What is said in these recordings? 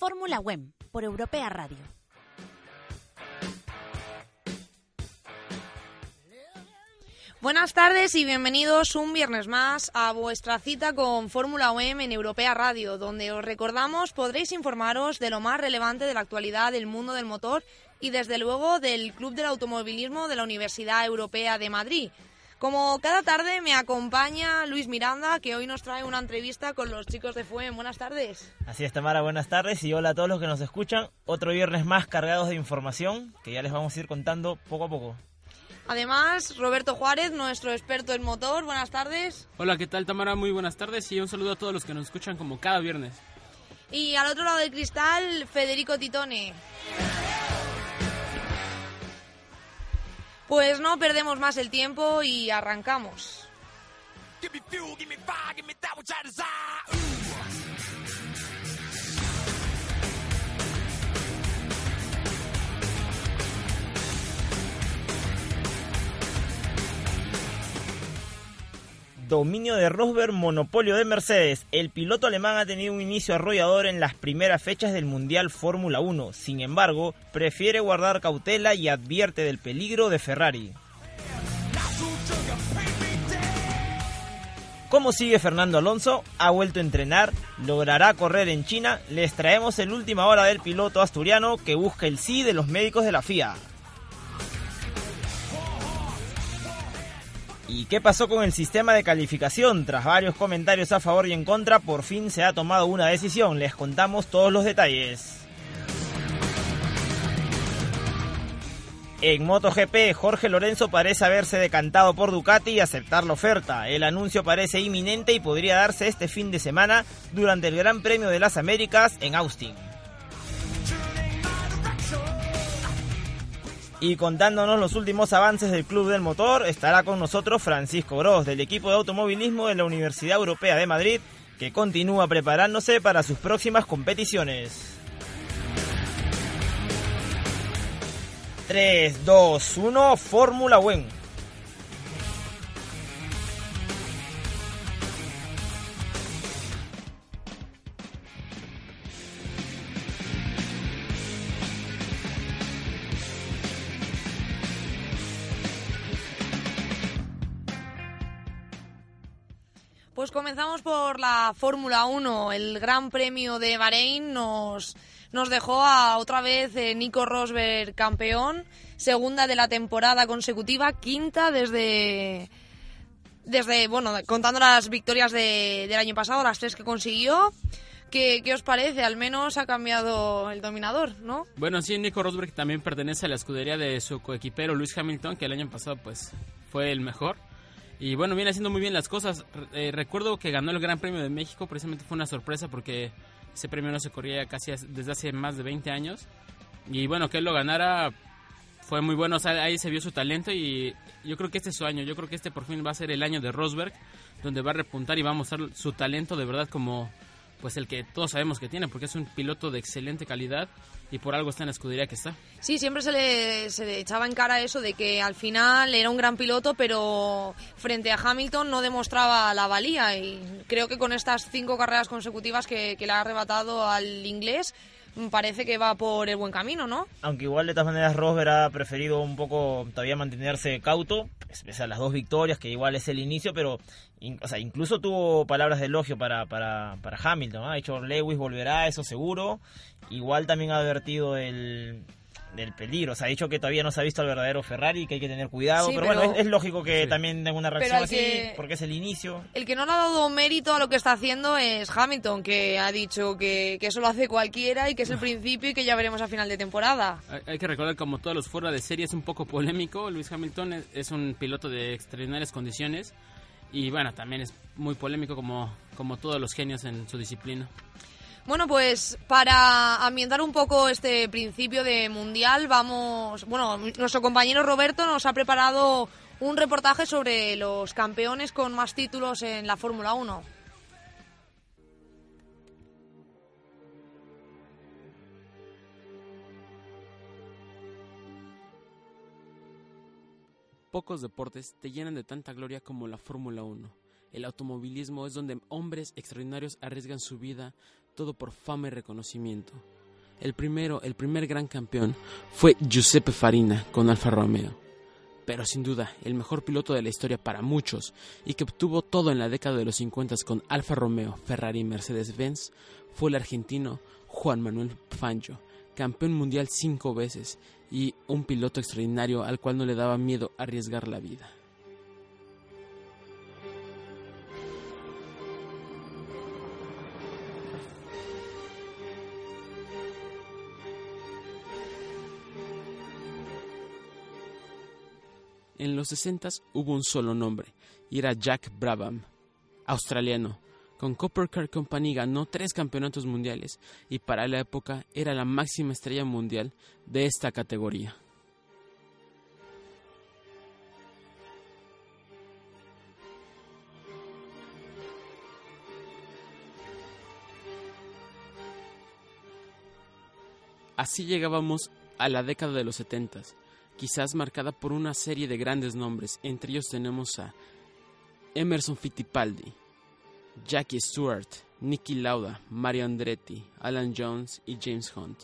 Fórmula WEM por Europea Radio. Buenas tardes y bienvenidos un viernes más a vuestra cita con Fórmula WEM en Europea Radio, donde os recordamos podréis informaros de lo más relevante de la actualidad del mundo del motor y desde luego del Club del Automovilismo de la Universidad Europea de Madrid. Como cada tarde me acompaña Luis Miranda, que hoy nos trae una entrevista con los chicos de FUEM. Buenas tardes. Así es, Tamara, buenas tardes y hola a todos los que nos escuchan. Otro viernes más cargados de información que ya les vamos a ir contando poco a poco. Además, Roberto Juárez, nuestro experto en motor. Buenas tardes. Hola, ¿qué tal, Tamara? Muy buenas tardes y un saludo a todos los que nos escuchan como cada viernes. Y al otro lado del cristal, Federico Titone. Pues no perdemos más el tiempo y arrancamos. Dominio de Rosberg, monopolio de Mercedes. El piloto alemán ha tenido un inicio arrollador en las primeras fechas del Mundial Fórmula 1. Sin embargo, prefiere guardar cautela y advierte del peligro de Ferrari. ¿Cómo sigue Fernando Alonso? Ha vuelto a entrenar, logrará correr en China. Les traemos el última hora del piloto asturiano que busca el sí de los médicos de la FIA. ¿Y qué pasó con el sistema de calificación? Tras varios comentarios a favor y en contra, por fin se ha tomado una decisión. Les contamos todos los detalles. En MotoGP, Jorge Lorenzo parece haberse decantado por Ducati y aceptar la oferta. El anuncio parece inminente y podría darse este fin de semana durante el Gran Premio de las Américas en Austin. Y contándonos los últimos avances del Club del Motor, estará con nosotros Francisco Gros, del equipo de automovilismo de la Universidad Europea de Madrid, que continúa preparándose para sus próximas competiciones. 3, 2, 1, Fórmula WEN. Pues comenzamos por la Fórmula 1. El Gran Premio de Bahrein nos, nos dejó a otra vez eh, Nico Rosberg campeón, segunda de la temporada consecutiva, quinta desde, desde bueno, contando las victorias de- del año pasado, las tres que consiguió. ¿Qué, ¿Qué os parece? Al menos ha cambiado el dominador, ¿no? Bueno, sí, Nico Rosberg también pertenece a la escudería de su coequipero Luis Hamilton, que el año pasado pues fue el mejor. Y bueno, viene haciendo muy bien las cosas. Eh, recuerdo que ganó el Gran Premio de México, precisamente fue una sorpresa porque ese premio no se corría casi as- desde hace más de 20 años. Y bueno, que él lo ganara fue muy bueno, o sea, ahí se vio su talento y yo creo que este es su año, yo creo que este por fin va a ser el año de Rosberg, donde va a repuntar y va a mostrar su talento de verdad como pues el que todos sabemos que tiene, porque es un piloto de excelente calidad y por algo está en la escudería que está. Sí, siempre se le, se le echaba en cara eso de que al final era un gran piloto, pero frente a Hamilton no demostraba la valía. Y creo que con estas cinco carreras consecutivas que, que le ha arrebatado al inglés, parece que va por el buen camino, ¿no? Aunque igual de todas maneras Rosberg ha preferido un poco todavía mantenerse cauto, pues, pese a las dos victorias, que igual es el inicio, pero o sea, incluso tuvo palabras de elogio para, para, para Hamilton. Ha dicho Lewis volverá, eso seguro. Igual también ha advertido el, del peligro. Se ha dicho que todavía no se ha visto el verdadero Ferrari, que hay que tener cuidado. Sí, pero, pero- bueno, es, es lógico que Sí. también tenga una reacción así, que- porque es el inicio. El que no le ha dado mérito a lo que está haciendo es Hamilton, que ha dicho que, que eso lo hace cualquiera y que es el principio y que ya veremos a final de temporada. Hay, hay que recordar, como todos los fuera de serie, es un poco polémico. Luis Hamilton es, es un piloto de extraordinarias condiciones y bueno, también es muy polémico como, como todos los genios en su disciplina. Bueno, pues para ambientar un poco este principio de mundial, vamos. Bueno, nuestro compañero Roberto nos ha preparado un reportaje sobre los campeones con más títulos en la Fórmula 1. Pocos deportes te llenan de tanta gloria como la Fórmula 1. El automovilismo es donde hombres extraordinarios arriesgan su vida, todo por fama y reconocimiento. El primero, el primer gran campeón fue Giuseppe Farina con Alfa Romeo. Pero sin duda, el mejor piloto de la historia para muchos y que obtuvo todo en la década de los 50 con Alfa Romeo, Ferrari y Mercedes-Benz fue el argentino Juan Manuel Fangio, campeón mundial cinco veces y un piloto extraordinario al cual no le daba miedo arriesgar la vida. En los 60 hubo un solo nombre, y era Jack Brabham, australiano. Con Copper Car Company ganó tres campeonatos mundiales y para la época era la máxima estrella mundial de esta categoría. Así llegábamos a la década de los 70, quizás marcada por una serie de grandes nombres. Entre ellos tenemos a Emerson Fittipaldi, Jackie Stewart, Nicky Lauda, Mario Andretti, Alan Jones y James Hunt.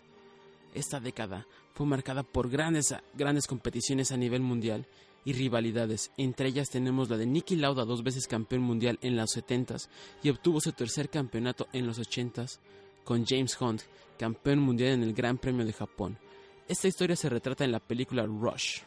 Esta década fue marcada por grandes, grandes competiciones a nivel mundial y rivalidades. Entre ellas tenemos la de Nicky Lauda, dos veces campeón mundial en los 70s y obtuvo su tercer campeonato en los 80s con James Hunt, campeón mundial en el Gran Premio de Japón. Esta historia se retrata en la película Rush.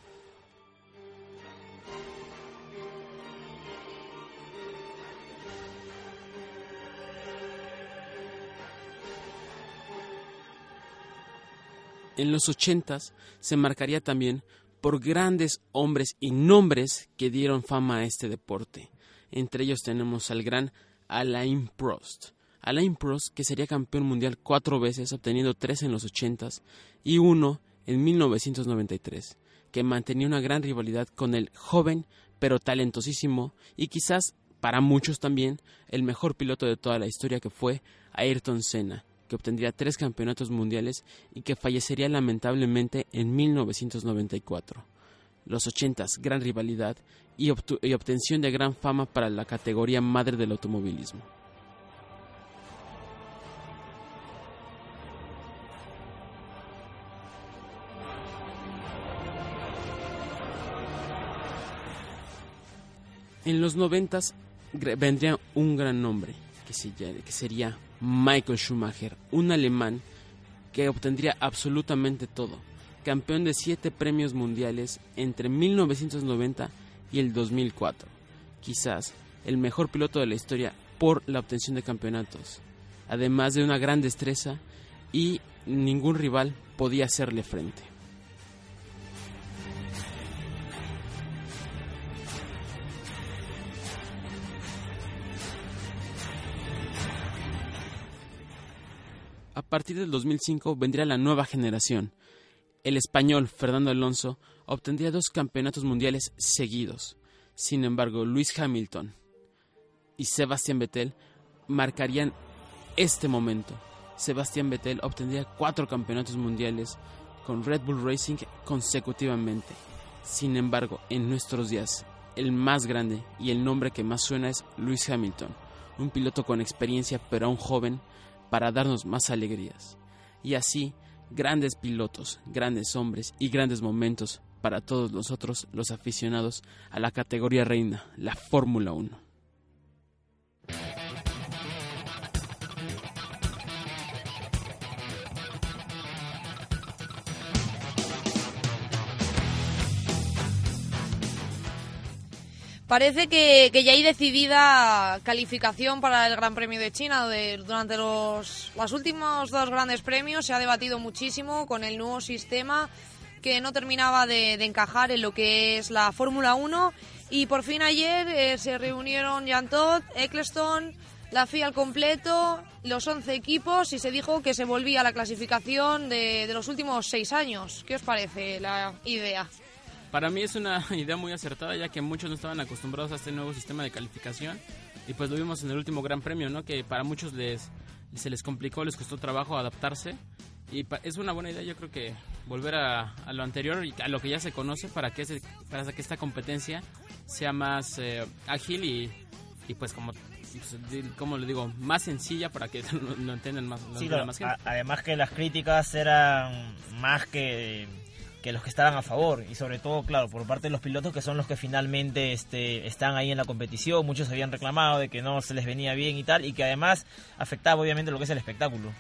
En los ochentas se marcaría también por grandes hombres y nombres que dieron fama a este deporte. Entre ellos tenemos al gran Alain Prost. Alain Prost, que sería campeón mundial cuatro veces, obteniendo tres en los ochentas y uno en 1993, que mantenía una gran rivalidad con el joven pero talentosísimo y quizás para muchos también el mejor piloto de toda la historia que fue Ayrton Senna, que obtendría tres campeonatos mundiales y que fallecería lamentablemente en 1994. Los ochentas, gran rivalidad y, y obtención de gran fama para la categoría madre del automovilismo. En los noventas vendría un gran nombre, que, se ll- que sería Michael Schumacher, un alemán que obtendría absolutamente todo. Campeón de siete premios mundiales entre 1990 y el 2004. Quizás el mejor piloto de la historia por la obtención de campeonatos. Además de una gran destreza y ningún rival podía hacerle frente. Partir del 2005 vendría la nueva generación. El español Fernando Alonso obtendría dos campeonatos mundiales seguidos. Sin embargo, Luis Hamilton y Sebastián Vettel marcarían este momento. Sebastián Vettel obtendría cuatro campeonatos mundiales con Red Bull Racing consecutivamente. Sin embargo, en nuestros días, el más grande y el nombre que más suena es Luis Hamilton, un piloto con experiencia pero aún joven para darnos más alegrías. Y así, grandes pilotos, grandes hombres y grandes momentos para todos nosotros los aficionados a la categoría reina, la Fórmula 1. Parece que, ya hay decidida calificación para el Gran Premio de China. Durante los, los últimos dos grandes premios se ha debatido muchísimo con el nuevo sistema que no terminaba de, de encajar en lo que es la Fórmula 1. Y por fin ayer eh, se reunieron Jan Todt, Eccleston, la FIA al completo, los 11 equipos y se dijo que se volvía a la clasificación de, de los últimos seis años. ¿Qué os parece la idea? Para mí es una idea muy acertada ya que muchos no estaban acostumbrados a este nuevo sistema de calificación y pues lo vimos en el último Gran Premio, ¿no? Que para muchos les se les complicó, les costó trabajo adaptarse y es una buena idea yo creo que volver a, a, lo anterior y a lo que ya se conoce para que, ese, para que esta competencia sea más eh, ágil y, y pues como como le digo, más sencilla para que lo, lo entiendan más, lo sí, entienda más gente. además que las críticas eran más que que los que estaban a favor y sobre todo claro por parte de los pilotos que son los que finalmente este, están ahí en la competición muchos habían reclamado de que no se les venía bien y tal y que además afectaba obviamente lo que es el espectáculo.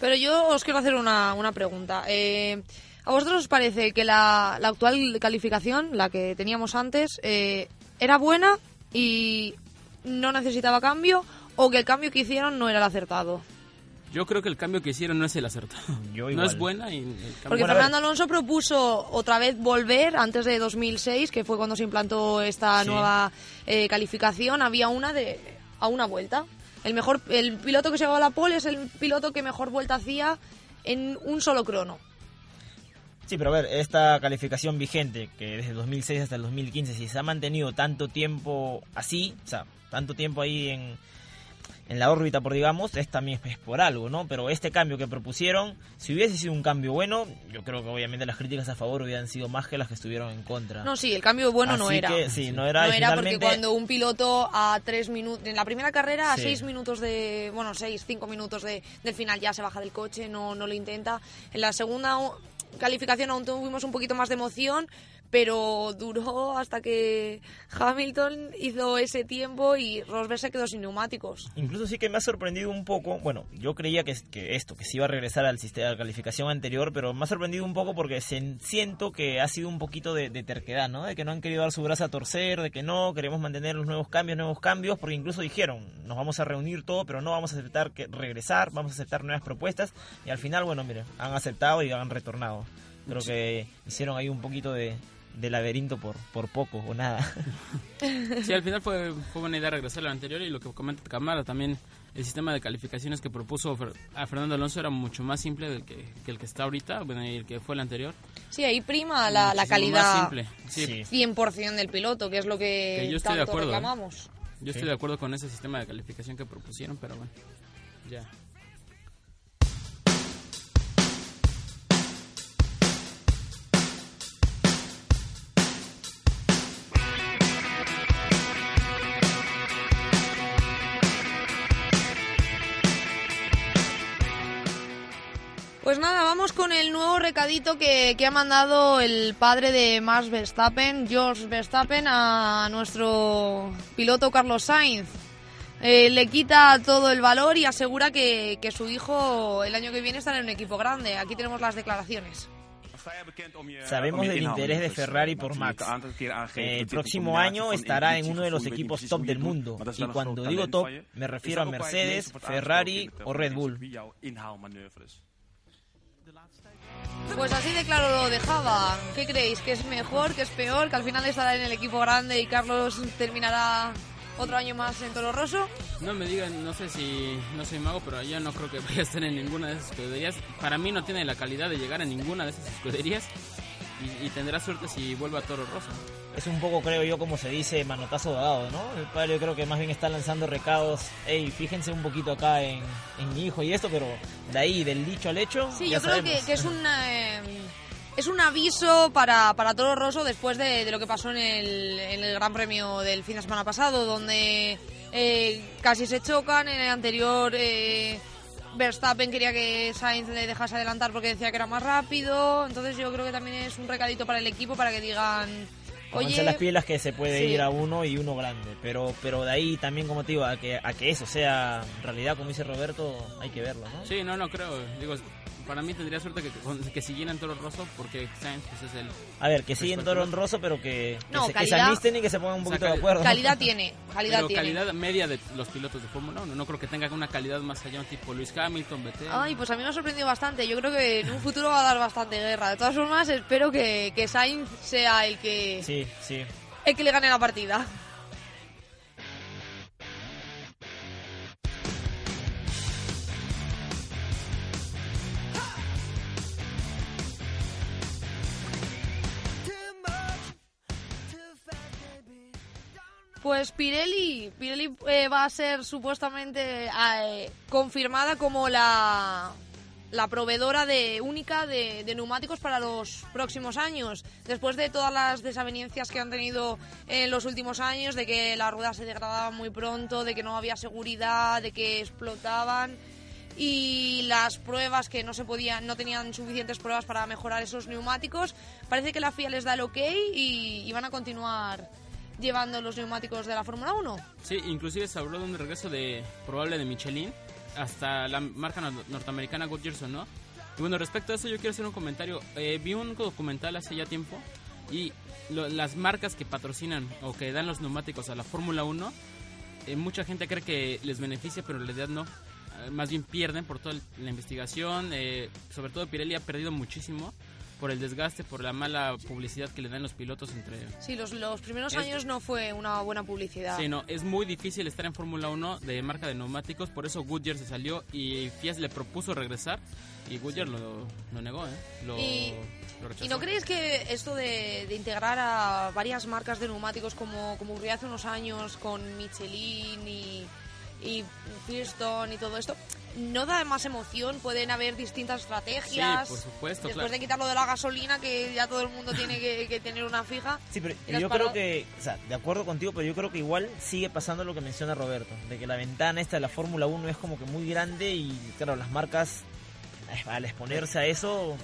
Pero yo os quiero hacer una, una pregunta. Eh, ¿a vosotros os parece que la, la, actual calificación la que teníamos antes eh, era buena y no necesitaba cambio o que el cambio que hicieron no era el acertado yo creo que el cambio que hicieron no es el acertado. no es buena. Y Porque Fernando Alonso propuso otra vez volver antes de 2006, que fue cuando se implantó esta sí. nueva eh, calificación. Había una de a una vuelta. El mejor, el piloto que se llevaba la pole es el piloto que mejor vuelta hacía en un solo crono. Sí, pero a ver, esta calificación vigente, que desde 2006 hasta el 2015, si se ha mantenido tanto tiempo así, o sea, tanto tiempo ahí en, en la órbita, por digamos, es también es por algo, ¿no? Pero este cambio que propusieron, si hubiese sido un cambio bueno, yo creo que obviamente las críticas a favor hubieran sido más que las que estuvieron en contra. No, sí, el cambio bueno Así no era. Que, sí, no era. No era finalmente... porque cuando un piloto a tres minutos, en la primera carrera a sí. seis minutos de, bueno, seis, cinco minutos de, del final ya se baja del coche, no, no lo intenta. En la segunda calificación aún tuvimos un poquito más de emoción, pero duró hasta que Hamilton hizo ese tiempo y Rosberg se quedó sin neumáticos. Incluso sí que me ha sorprendido un poco, bueno, yo creía que, que esto, que se iba a regresar al sistema de calificación anterior, pero me ha sorprendido un poco porque se, siento que ha sido un poquito de, de, terquedad, ¿no? De que no han querido dar su brazo a torcer, de que no, queremos mantener los nuevos cambios, nuevos cambios, porque incluso dijeron, nos vamos a reunir todo, pero no vamos a aceptar que regresar, vamos a aceptar nuevas propuestas, y al final, bueno, mire, han aceptado y han retornado. Creo que hicieron ahí un poquito de, de laberinto por, por poco o nada. Sí, al final fue, fue buena idea regresar a lo anterior y lo que comenta Camara también, el sistema de calificaciones que propuso a Fernando Alonso era mucho más simple del que, que el que está ahorita, bueno, y el que fue el anterior. Sí, ahí prima la, la calidad más simple, sí. 100% del piloto, que es lo que, que yo estoy tanto de acuerdo, reclamamos. Yo estoy de acuerdo con ese sistema de calificación que propusieron, pero bueno, ya. Vamos con el nuevo recadito que, que, ha mandado el padre de Max Verstappen, George Verstappen, a nuestro piloto Carlos Sainz. Eh, le quita todo el valor y asegura que, que su hijo el año que viene estará en un equipo grande. Aquí tenemos las declaraciones. Sabemos del interés de Ferrari por Max. El próximo año estará en uno de los equipos top del mundo. Y cuando digo top, me refiero a Mercedes, Ferrari o Red Bull. Pues así de claro lo dejaba. ¿Qué creéis? ¿Que es mejor? ¿Que es peor? ¿Que al final estará en el equipo grande y Carlos terminará otro año más en Toro Rosso? No me digan, no sé si no soy mago, pero yo no creo que vaya a estar en ninguna de esas escuderías. Para mí no tiene la calidad de llegar a ninguna de esas escuderías y, y tendrá suerte si vuelve a Toro Rosso. Es un poco, creo yo, como se dice, manotazo dado, ¿no? El padre yo creo que más bien está lanzando recados, hey, fíjense un poquito acá en, en mi hijo y esto, pero de ahí, del dicho al hecho. Sí, ya yo creo que, que, es un... Eh, es un aviso para, para Toro Rosso después de, de lo que pasó en el, en el, Gran Premio del fin de semana pasado, donde eh, casi se chocan. En el anterior eh, Verstappen quería que Sainz le dejase adelantar porque decía que era más rápido. Entonces yo creo que también es un recadito para el equipo para que digan... Oye, las pilas que se puede sí. ir a uno y uno grande, pero pero de ahí también como te digo a que a que eso sea realidad como dice Roberto hay que verlo, ¿no? Sí, no no creo, digo para mí tendría suerte que, que, que siguieran Toro Rosso porque Sainz pues, es el... A ver, que siguen Toro Rosso, pero que, que, No, se, que calidad- se alisten y que se pongan un O sea, poquito de acuerdo. Calidad tiene, calidad pero tiene. calidad media de los pilotos de Fórmula 1. No creo que tenga una calidad más allá, tipo Luis Hamilton, Vettel. Ay, pues a mí me ha sorprendido bastante. Yo creo que en un futuro va a dar bastante guerra. De todas formas, espero que, que Sainz sea el que, Sí, sí. que le gane la partida. Pues Pirelli, Pirelli eh, va a ser supuestamente eh, confirmada como la, la proveedora de única de, neumáticos para los próximos años. Después de todas las desavenencias que han tenido en los últimos años, de que las ruedas se degradaban muy pronto, de que no había seguridad, de que explotaban y las pruebas que no se podían, no tenían suficientes pruebas para mejorar esos neumáticos, parece que la FIA les da el ok y, y van a continuar llevando los neumáticos de la Fórmula 1. Sí, inclusive se habló de un regreso de probable de Michelin hasta la marca nor- norteamericana Goodyear, ¿no? Y bueno, respecto a eso yo quiero hacer un comentario. Eh, vi un documental hace ya tiempo y lo- las marcas que patrocinan o que dan los neumáticos a la Fórmula 1, eh, mucha gente cree que les beneficia, pero en realidad no. Eh, más bien pierden por toda la investigación. eh, sobre todo Pirelli ha perdido muchísimo por el desgaste, por la mala publicidad que le dan los pilotos entre Sí, los, los primeros Es- años no fue una buena publicidad. Sí, no, es muy difícil estar en Fórmula 1 de marca de neumáticos, por eso Goodyear se salió y Fiat le propuso regresar y Goodyear lo, lo negó, ¿eh? Lo, Y- lo rechazó. ¿Y no creéis que esto de, de integrar a varias marcas de neumáticos como, como ocurrió hace unos años con Michelin y, y Firestone y todo esto, no da más emoción? Pueden haber distintas Sí, estrategias. por supuesto, Después claro. de quitarlo de la gasolina, que ya todo el mundo tiene que, que tener una fija. Sí, pero yo creo que, o sea, de acuerdo contigo, pero yo creo que igual sigue pasando lo que menciona Roberto, de que la ventana esta de la Fórmula 1 es como que muy grande y, claro, las marcas, eh, al exponerse a eso,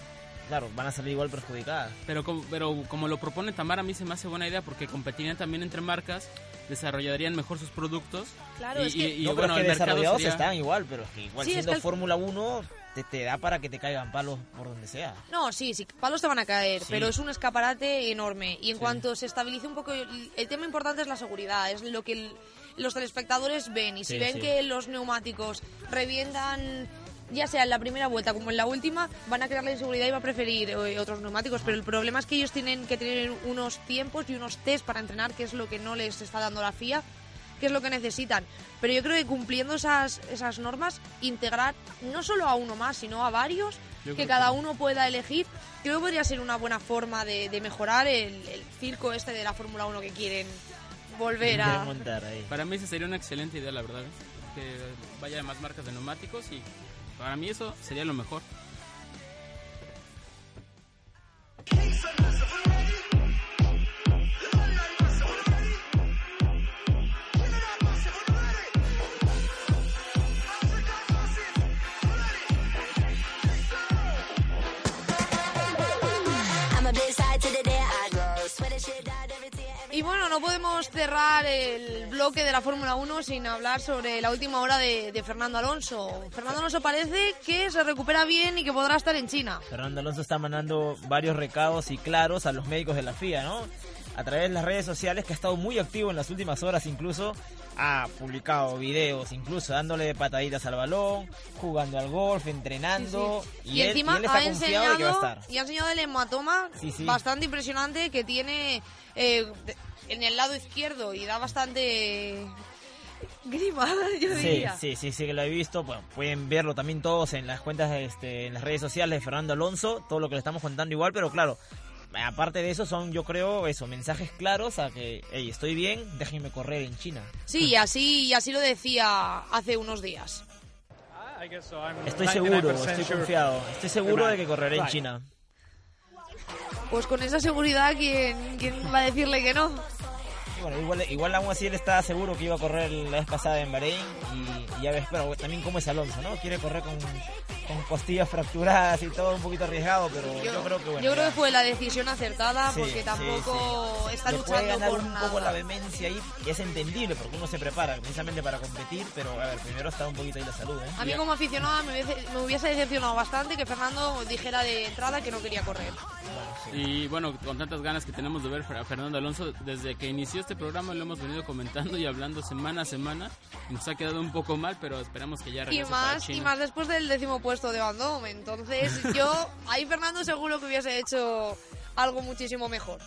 claro, van a salir igual perjudicadas. Pero como, pero como lo propone Tamara, a mí se me hace buena idea porque competirían también entre marcas, desarrollarían mejor sus productos. Claro, y, es que- y- y, no, pero bueno, es que el desarrollados sería- están igual, pero es que igual Sí, es siendo que el- Fórmula 1 te, te da para que te caigan palos por donde sea. No, sí, sí, palos te van a caer, Sí. pero es un escaparate enorme. Y en cuanto se estabilice un poco, el, el tema importante es la seguridad, es lo que el- los telespectadores ven. Y si Sí, ven sí. que los neumáticos revientan, ya sea en la primera vuelta como en la última, van a crear la inseguridad y va a preferir eh, otros neumáticos. Pero el problema es que ellos tienen que tener unos tiempos y unos test para entrenar, que es lo que no les está dando la FIA que es lo que necesitan. Pero yo creo que cumpliendo esas, esas normas, integrar no solo a uno más, sino a varios, que cada uno pueda elegir, creo que podría ser una buena forma de, de mejorar el, el circo este de la Fórmula 1 que quieren volver a... Montar ahí. Para mí esa sería una excelente idea, la verdad. ¿eh? Que vaya más marcas de neumáticos y para mí eso sería lo mejor. Y bueno, no podemos cerrar el bloque de la Fórmula 1 sin hablar sobre la última hora de, de Fernando Alonso. Fernando Alonso parece que se recupera bien y que podrá estar en China. Fernando Alonso está mandando varios recados y claros a los médicos de la FIA, ¿no? A través de las redes sociales, que ha estado muy activo en las últimas horas, incluso ha publicado videos, incluso dándole pataditas al balón, jugando al golf, entrenando. Y, Y, él, encima y él está ha de que va a estar. y ha enseñado el hematoma Sí, bastante impresionante que tiene eh, en el lado izquierdo y da bastante grima, yo Sí, diría. sí, sí, sí que lo he visto. Bueno, pueden verlo también todos en las cuentas, este, en las redes sociales de Fernando Alonso, todo lo que le estamos contando igual, pero claro, aparte de eso son, yo creo, eso, mensajes claros a que, hey, estoy bien, déjenme correr en China. Sí, así, así lo decía hace unos días. Estoy seguro, estoy confiado, estoy seguro de que correré en China. Pues con esa seguridad, ¿quién, quién va a decirle que no? Bueno, igual, igual aún así él estaba seguro que iba a correr la vez pasada en Bahrein y, y ya ves, pero también como es Alonso, ¿no? Quiere correr con, con costillas fracturadas y todo un poquito arriesgado, pero yo, creo que bueno. yo creo ya. que fue la decisión acertada Sí, porque sí, tampoco está Le puede luchando ganar por un nada. poco la vehemencia ahí, que es entendible porque uno se prepara precisamente para competir, pero a ver, primero está un poquito ahí la salud, ¿eh? A mí como aficionada me hubiese, me hubiese decepcionado bastante que Fernando dijera de entrada que no quería correr. Y bueno, con tantas ganas que tenemos de ver a Fernando Alonso, desde que inició este programa lo hemos venido comentando y hablando semana a semana. Nos ha quedado un poco mal, pero esperamos que ya Y regrese para más, y China. más después del décimo puesto de Damme. Entonces yo, ahí Fernando seguro que hubiese hecho algo muchísimo mejor.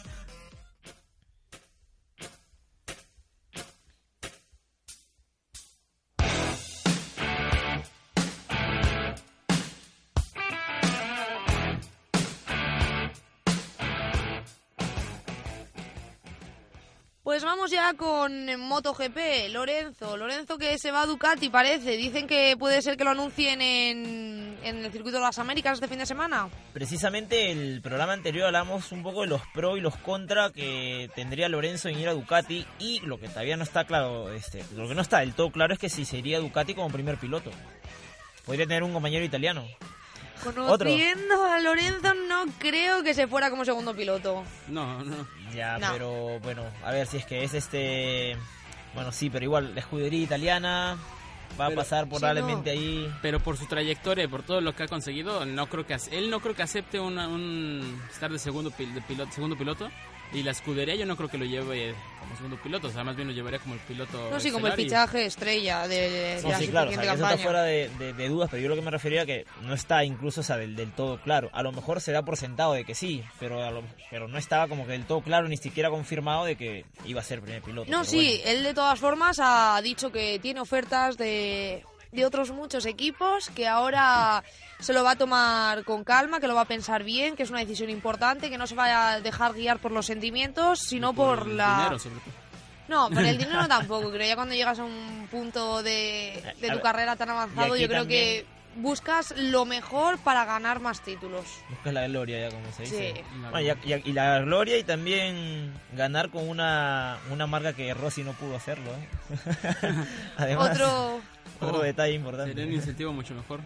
Pues vamos ya con MotoGP, Lorenzo. Lorenzo que se va a Ducati, parece. Dicen que puede ser que lo anuncien en, en el circuito de las Américas este fin de semana. Precisamente el programa anterior hablamos un poco de los pros y los contra que tendría Lorenzo en ir a Ducati y lo que todavía no está claro, este, lo que no está del todo claro es que si sería Ducati como primer piloto. Podría tener un compañero italiano. Conociendo a Lorenzo, no creo que se fuera como segundo piloto. No, no. Ya, No. pero bueno, a ver si es que es este... Bueno, sí, pero igual la escudería italiana va Pero- a pasar Sí, probablemente no. ahí... Pero por su trayectoria y por todo lo que ha conseguido, no creo que él no creo que acepte una- un estar de segundo pil- de piloto, segundo piloto y la escudería yo no creo que lo lleve como segundo piloto, o sea, más bien lo llevaría como el piloto. No, sí, como el fichaje estrella de, de No, la sí, claro, o siguiente sea, que eso está campaña. fuera de, de- de dudas, pero yo lo que me refería que no está incluso o sea, del, del todo claro. A lo mejor se da por sentado de que sí, pero, a lo- pero no estaba como que del todo claro, ni siquiera confirmado de que iba a ser primer piloto. No, sí, bueno. él de todas formas ha dicho que tiene ofertas de, de otros muchos equipos, que ahora se lo va a tomar con calma, que lo va a pensar bien, que es una decisión importante, que no se va a dejar guiar por los sentimientos, sino por, la... dinero, sobre todo. No, por el dinero tampoco, creo ya cuando llegas a un punto de, de tu ver, carrera tan avanzado, yo creo también- que buscas lo mejor para ganar más títulos. Buscas la gloria, ya como se dice. Sí. Bueno, y, y- y la gloria y también ganar con una, una marca que Rossi no pudo hacerlo. ¿eh? Además, Otro... otro Oh, detalle importante. Sería un incentivo mucho mejor.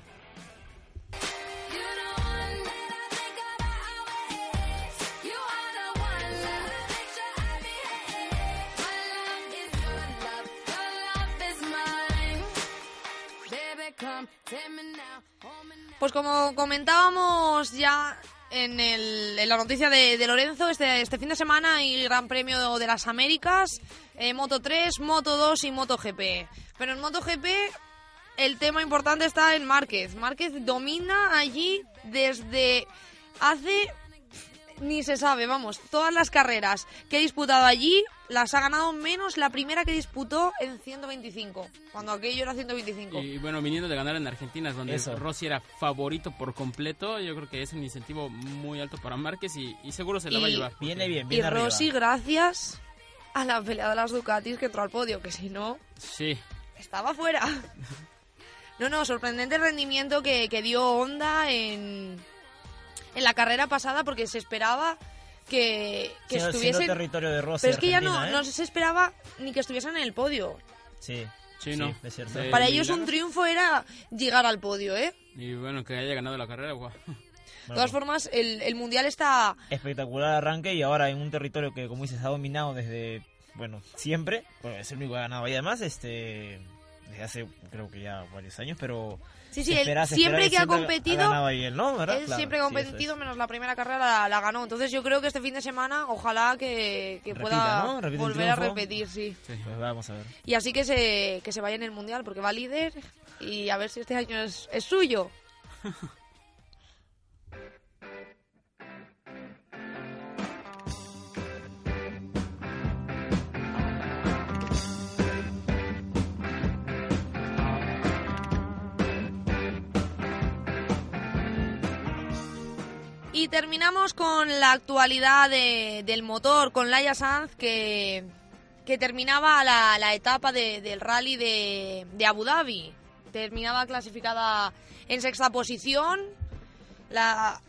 Pues como comentábamos ya en, el- en la noticia de, de Lorenzo, este, este fin de semana hay Gran Premio de las Américas, eh, Moto 3, Moto 2 y Moto GP. Pero en Moto GP el tema importante está en Márquez. Márquez domina allí desde hace... Ni se sabe, vamos, todas las carreras que ha disputado allí las ha ganado menos la primera que disputó en 125, cuando aquello era 125. Y bueno, viniendo de ganar en Argentina, donde Eso. Rossi era favorito por completo, yo creo que es un incentivo muy alto para Márquez y, y seguro se la va a Y- llevar. Viene bien, Y viene arriba. Rossi, gracias a la pelea de las Ducatis que entró al podio, que si no, Sí, estaba fuera. No, no, sorprendente el rendimiento que, que dio Honda en, en la carrera pasada porque se esperaba que, que Siendo- siendo estuviesen... territorio de Rossi. Pero es que ya no, ¿eh? no se esperaba ni que estuviesen en el podio. Sí, Sí, no. es cierto. Sí. Para Eh, ellos un triunfo era llegar al podio, ¿eh? y bueno, que haya ganado la carrera, guau. De todas formas, el, el Mundial está... espectacular arranque y ahora en un territorio que como dices ha dominado desde bueno siempre bueno, es el único que ha ganado y además este desde hace creo que ya varios años pero Sí, sí, él espera- siempre espera que ha competido... ha él no ¿verdad? Él Claro, siempre ha sí, competido, menos la primera carrera la, la ganó. Entonces yo creo que este fin de semana, ojalá que, que Repita, pueda volver a repetir, sí. pues vamos a ver Y así que se, que se vaya en el Mundial, porque va líder y a ver si este año es, es suyo. Y terminamos con la actualidad de- del motor, con Laia Sanz, que, que terminaba la, etapa de- del rally de, de Abu Dhabi. Terminaba clasificada en sexta posición. La,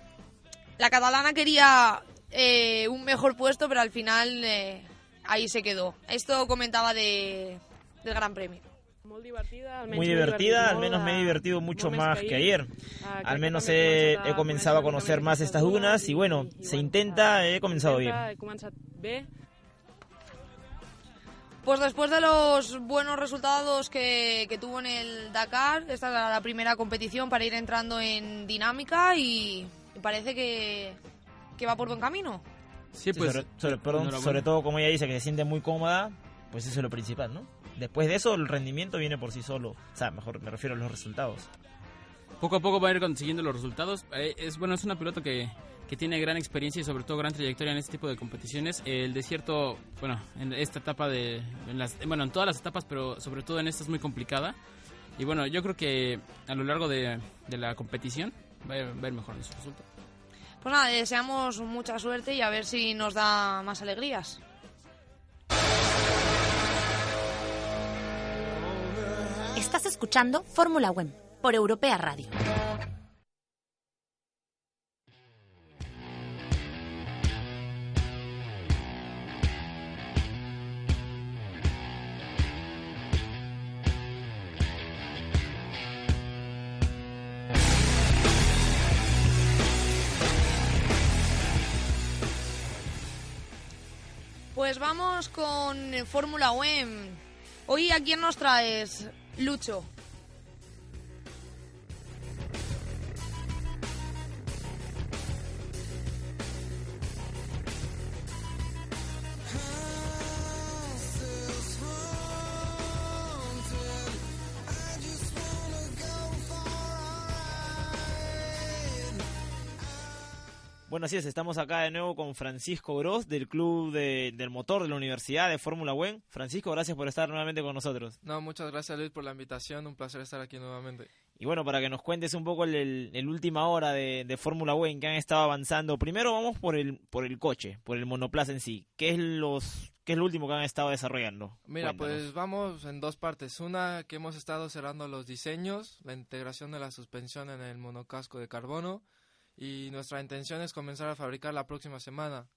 la catalana quería eh, un mejor puesto, pero al final eh, ahí se quedó. Esto comentaba de, del Gran Premio. Molt divertida, almenys Muy m'he divertida, al menos me he divertido mucho más que ayer. Ah, Al menos he he, comenzado a conocer más estas dunas y bueno, se intenta, he comenzado bien. Pues después de los buenos resultados que, que tuvo en el Dakar, esta era la primera competición para ir entrando en dinámica y parece que, que va por buen camino. Sí, Sí, pues. sobre, sobre- perdón, sobre todo como ella dice que se siente muy cómoda, pues eso es lo principal, ¿no? Después de eso el rendimiento viene por sí solo, o sea, mejor me refiero a los resultados. Poco a poco va a ir consiguiendo los resultados. Eh, es bueno, es una piloto que, que tiene gran experiencia y sobre todo gran trayectoria en este tipo de competiciones. El desierto, bueno, en esta etapa de, en las, bueno, en todas las etapas, pero sobre todo en esta es muy complicada. Y bueno, yo creo que a lo largo de, de la competición va a, ir, va a ir mejorando su resultado. Pues nada, deseamos mucha suerte y a ver si nos da más alegrías. Estás escuchando Fórmula WEM por Europea Radio. Pues vamos con Fórmula WEM. Hoy a quién nos traes, Lucho. Bueno, así es, estamos acá de nuevo con Francisco Gross del Club de- del Motor de la Universidad de Fórmula WEN. Francisco, gracias por estar nuevamente con nosotros. No, muchas gracias Luis por la invitación, un placer estar aquí nuevamente. Y bueno, para que nos cuentes un poco el, el- el última hora de, de Fórmula WEN que han estado avanzando. Primero vamos por el, por el coche, por el monoplaza en sí. ¿Qué es, los, qué es lo último que han estado desarrollando? Mira, Cuéntanos. pues vamos en dos partes. Una que hemos estado cerrando los diseños, la integración de la suspensión en el monocasco de carbono y nuestra intención es comenzar a fabricar la próxima semana.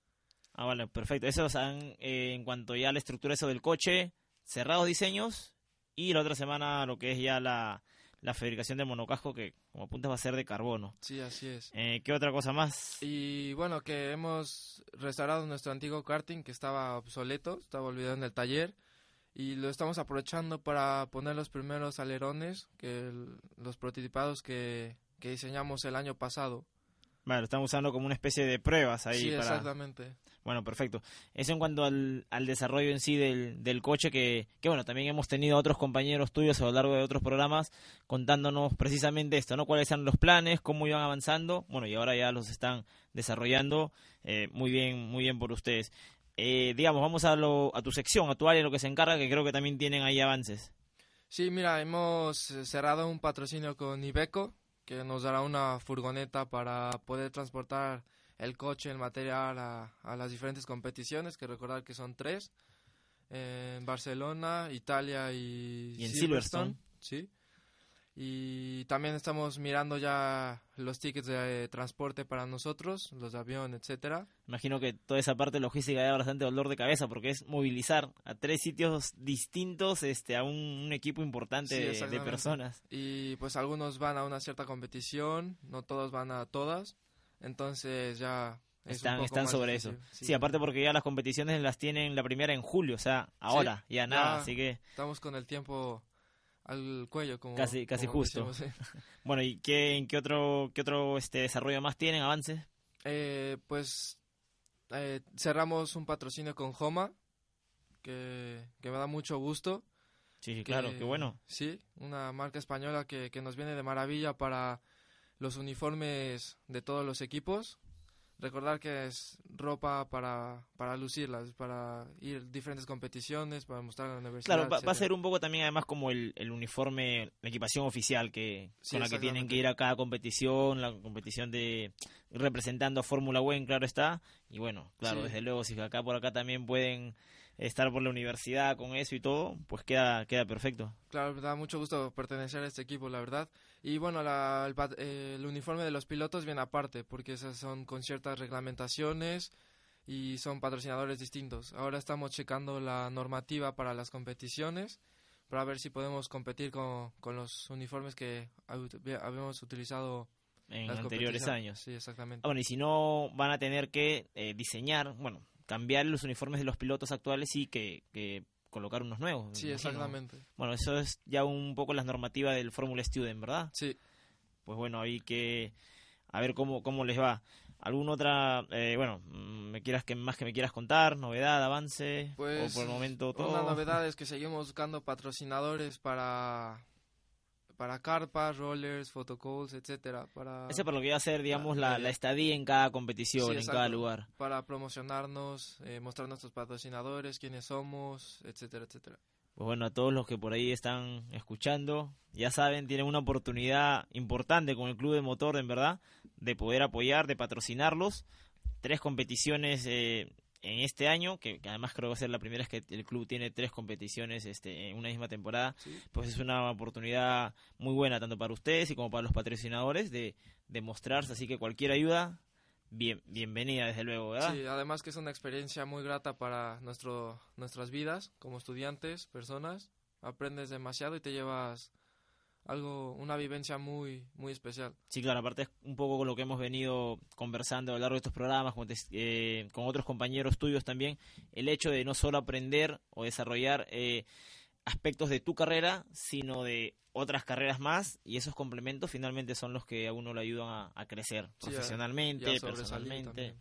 Ah, vale, perfecto. Esos han, eh, en cuanto ya a la estructura eso del coche, cerrados diseños y la otra semana lo que es ya la, la fabricación del monocasco que como apuntas va a ser de carbono. Sí, así es. Eh, ¿Qué otra cosa más? Y bueno, que hemos restaurado nuestro antiguo karting que estaba obsoleto, estaba olvidado en el taller y lo estamos aprovechando para poner los primeros alerones, que el- los prototipados que, que diseñamos el año pasado. Vale, lo están usando como una especie de pruebas ahí sí, para... exactamente. Bueno, perfecto. Eso en cuanto al, al desarrollo en sí del, del coche, que, que bueno, también hemos tenido otros compañeros tuyos a lo largo de otros programas contándonos precisamente esto, ¿no? Cuáles eran los planes, cómo iban avanzando, bueno, y ahora ya los están desarrollando. Eh, muy bien, muy bien por ustedes. Eh, digamos, vamos a, lo, a tu sección, a tu área, lo que se encarga, que creo que también tienen ahí avances. Sí, mira, hemos eh, cerrado un patrocinio con Ibeco, que nos dará una furgoneta para poder transportar el coche, el material a, a las diferentes competiciones, que recordar que son tres, en Barcelona, Italia y, Y en Silverstone. Sí. Y también estamos mirando ya los tickets de eh, transporte para nosotros, los de avión, etcétera. Imagino que toda esa parte logística da bastante dolor de cabeza, porque es movilizar a tres sitios distintos este, a un, un equipo importante Sí, de- de, personas. Y pues algunos van a una cierta competición, no todos van a todas, entonces ya es Están, están sobre difícil, eso. Sí. aparte porque ya las competiciones las tienen la primera en julio, o sea, ahora, ya nada, ya así que, Estamos con el tiempo al cuello, como Casi- casi como justo. decimos, sí. bueno, ¿y qué, en qué otro, qué otro este desarrollo más tienen, avances? Eh, pues eh, cerramos un patrocinio con Homa, que, que me da mucho gusto. Sí, sí, que- claro, qué bueno. Sí, una marca española que, que nos viene de maravilla para los uniformes de todos los equipos. Recordar que es ropa para, para lucirlas, para ir a diferentes competiciones, para mostrar a la universidad. Claro, va, va a ser un poco también además como el, el uniforme, la equipación oficial que Sí, con la que tienen que ir a cada competición, la competición de representando a Fórmula One, claro está. Y bueno, claro, Sí. desde luego si acá por acá también pueden estar por la universidad con eso y todo, pues queda queda perfecto. Claro, me da mucho gusto pertenecer a este equipo, la verdad. Y bueno, la- el, eh, el uniforme de los pilotos viene aparte, porque esas son con ciertas reglamentaciones y son patrocinadores distintos. Ahora estamos checando la normativa para las competiciones, para ver si podemos competir con, con los uniformes que hab- habíamos utilizado En las anteriores años. Sí, exactamente. Ah, bueno, y si no, van a tener que eh, diseñar, bueno, cambiar los uniformes de los pilotos actuales y que, que colocar unos nuevos. Sí, exactamente. Bueno, eso es ya un poco las normativas del Fórmula Student, ¿verdad? Sí. Pues bueno, hay que a ver cómo, cómo les va. ¿Alguna otra, eh, bueno, me quieras que más que me quieras contar, novedad, avance? Pues o por el momento todo. una novedad es que seguimos buscando patrocinadores para para carpas, rollers, photocalls, etcétera, para Ese por lo que va a ser, digamos, la, estadía en cada competición, Sí, en exacto. cada lugar. para promocionarnos, eh, mostrar nuestros patrocinadores, quiénes somos, etcétera, etcétera. Pues bueno, a todos los que por ahí están escuchando, ya saben, tienen una oportunidad importante con el Club de Motor, en verdad, de poder apoyar, de patrocinarlos. Tres competiciones eh, en este año, que, que además creo que va a ser la primera vez que el club tiene tres competiciones este, en una misma temporada. Pues es una oportunidad muy buena tanto para ustedes y como para los patrocinadores de, de mostrarse. Así que cualquier ayuda, bien, bienvenida desde luego, ¿verdad? Sí, además que es una experiencia muy grata para nuestro, nuestras vidas como estudiantes, personas. Aprendes demasiado y te llevas algo, una vivencia muy, muy especial. Sí, claro, aparte es un poco con lo que hemos venido conversando a lo largo de estos programas, con, eh, con otros compañeros tuyos también, el hecho de no solo aprender o desarrollar eh, aspectos de tu carrera, sino de otras carreras más, y esos complementos finalmente son los que a uno le ayudan a, a crecer Sí, profesionalmente, a personalmente, también.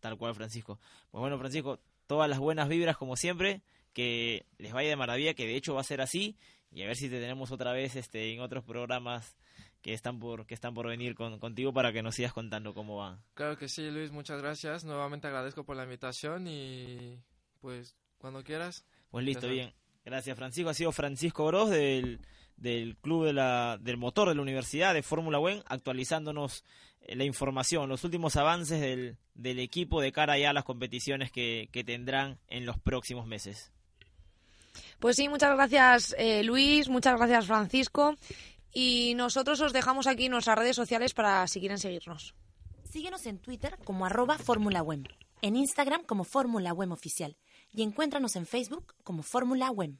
tal cual, Francisco. Pues bueno, Francisco, todas las buenas vibras como siempre, que les vaya de maravilla, que de hecho va a ser así, y a ver si te tenemos otra vez este en otros programas que están por que están por venir con, contigo para que nos sigas contando cómo va. Claro que sí, Luis, muchas gracias. Nuevamente agradezco por la invitación y pues cuando quieras. Pues listo, bien. Gracias, Francisco. Ha sido Francisco Gross del, del Club de la, del Motor de la Universidad de Fórmula One, actualizándonos eh, la información, los últimos avances del, del equipo de cara ya a las competiciones que, que tendrán en los próximos meses. Pues sí, muchas gracias eh, Luis, muchas gracias Francisco. Y nosotros os dejamos aquí nuestras redes sociales para si quieren seguirnos. Síguenos en Twitter como arroba Fórmula WEM, en Instagram como Fórmula WEM Oficial y encuéntranos en Facebook como Fórmula WEM.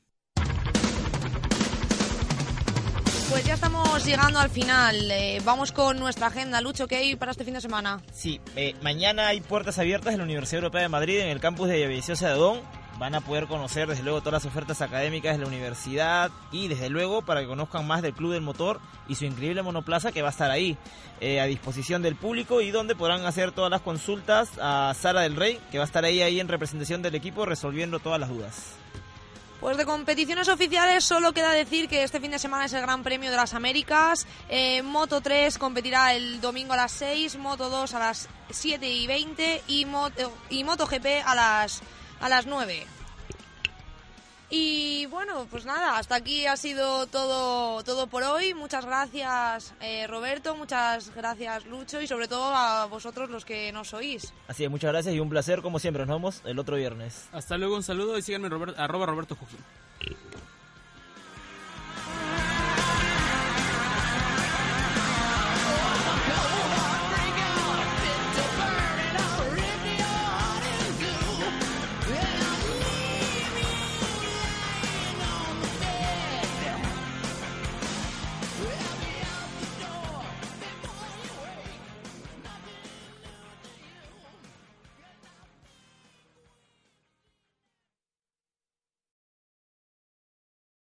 Pues ya estamos llegando al final. Eh, vamos con nuestra agenda. Lucho, ¿qué hay para este fin de semana? Sí, eh, mañana hay puertas abiertas en la Universidad Europea de Madrid, en el campus de Villaviciosa de Adón. Van a poder conocer desde luego todas las ofertas académicas de la universidad y desde luego para que conozcan más del Club del Motor y su increíble monoplaza que va a estar ahí eh, a disposición del público y donde podrán hacer todas las consultas a Sara del Rey, que va a estar ahí, ahí en representación del equipo resolviendo todas las dudas. Pues de competiciones oficiales solo queda decir que este fin de semana es el Gran Premio de las Américas. Eh, Moto 3 competirá el domingo a las 6, Moto 2 a las 7 y 20 y, Moto, y MotoGP a las, a las 9. Y bueno, pues nada, hasta aquí ha sido todo, todo por hoy. Muchas gracias eh, Roberto, muchas gracias Lucho y sobre todo a vosotros los que nos oís. Así es, muchas gracias y un placer como siempre. Nos vemos el otro viernes. Hasta luego, un saludo y síganme Robert, arroba Roberto Jujín.